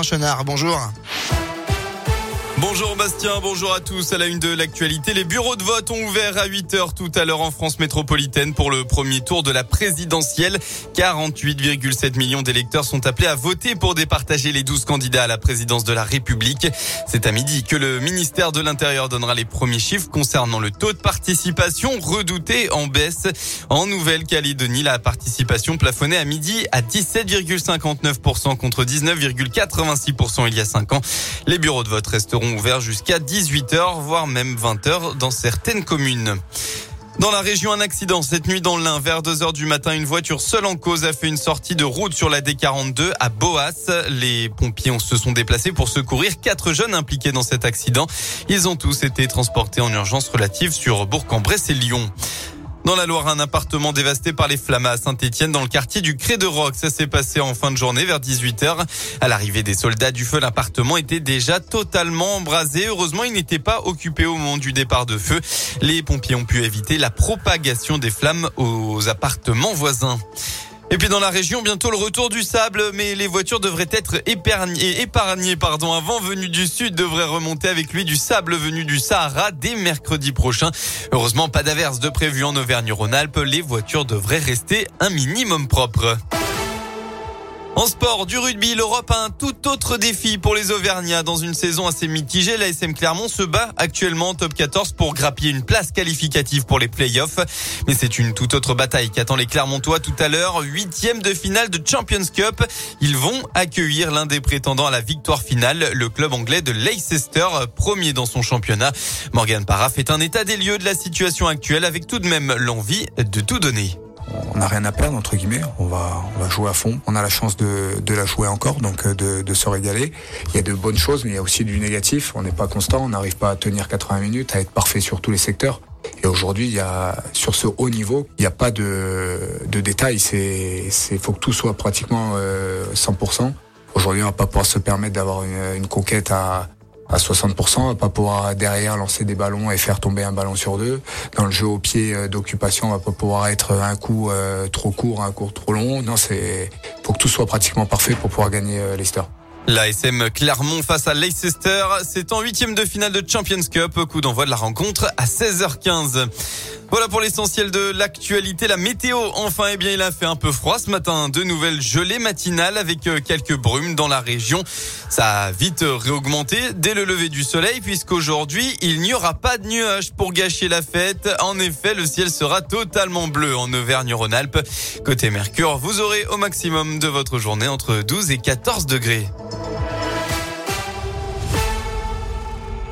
Chenard, bonjour. Bonjour Bastien, bonjour à tous. À la une de l'actualité, les bureaux de vote ont ouvert à 8 heures tout à l'heure en France métropolitaine pour le premier tour de la présidentielle. 48,7 millions d'électeurs sont appelés à voter pour départager les 12 candidats à la présidence de la République. C'est à midi que le ministère de l'Intérieur donnera les premiers chiffres concernant le taux de participation redouté en baisse. En Nouvelle-Calédonie, la participation plafonnait à midi à 17,59% contre 19,86% il y a 5 ans. Les bureaux de vote resteront ouvert jusqu'à 18h, voire même 20h dans certaines communes. Dans la région, un accident cette nuit dans l'Ain. Vers 2 heures du matin, une voiture seule en cause a fait une sortie de route sur la D42 à Boas. Les pompiers se sont déplacés pour secourir quatre jeunes impliqués dans cet accident. Ils ont tous été transportés en urgence relative sur Bourg-en-Bresse et Lyon. Dans la Loire, un appartement dévasté par les flammes à Saint-Etienne dans le quartier du Cré de Roc. Ça s'est passé en fin de journée vers 18h. À l'arrivée des soldats du feu, l'appartement était déjà totalement embrasé. Heureusement, il n'était pas occupé au moment du départ de feu. Les pompiers ont pu éviter la propagation des flammes aux appartements voisins. Et puis dans la région, bientôt le retour du sable, mais les voitures devraient être épargnées, épargnées pardon, avant venu du sud devrait remonter avec lui du sable venu du Sahara dès mercredi prochain. Heureusement, pas d'averse de prévu en Auvergne-Rhône-Alpes. Les voitures devraient rester un minimum propre. En sport, du rugby, l'Europe a un tout autre défi pour les Auvergnats. Dans une saison assez mitigée, la SM Clermont se bat actuellement en top 14 pour grappiller une place qualificative pour les playoffs. Mais c'est une toute autre bataille qu'attend les Clermontois tout à l'heure. Huitième de finale de Champions Cup. Ils vont accueillir l'un des prétendants à la victoire finale, le club anglais de Leicester, premier dans son championnat. Morgan Parra fait un état des lieux de la situation actuelle avec tout de même l'envie de tout donner on n'a rien à perdre entre guillemets. On va, on va jouer à fond. On a la chance de, de la jouer encore, donc euh, de, de, se régaler. Il y a de bonnes choses, mais il y a aussi du négatif. On n'est pas constant, on n'arrive pas à tenir 80 minutes, à être parfait sur tous les secteurs. Et aujourd'hui, il y a sur ce haut niveau, il n'y a pas de, de détails. C'est, c'est faut que tout soit pratiquement euh, 100%. Aujourd'hui, on va pas pouvoir se permettre d'avoir une conquête à à 60%, à pas pouvoir derrière lancer des ballons et faire tomber un ballon sur deux. Dans le jeu au pied euh, d'occupation, on va pas pouvoir être un coup euh, trop court, un coup trop long. Non, c'est faut que tout soit pratiquement parfait pour pouvoir gagner euh, La SM Clermont face à Leicester, c'est en huitième de finale de Champions Cup. Coup d'envoi de la rencontre à 16h15. Voilà pour l'essentiel de l'actualité. La météo, enfin, eh bien, il a fait un peu froid ce matin. De nouvelles gelées matinales avec euh, quelques brumes dans la région. Ça a vite réaugmenté dès le lever du soleil puisqu'aujourd'hui, il n'y aura pas de nuages pour gâcher la fête. En effet, le ciel sera totalement bleu en Auvergne-Rhône-Alpes. Côté Mercure, vous aurez au maximum de votre journée entre 12 et 14 degrés.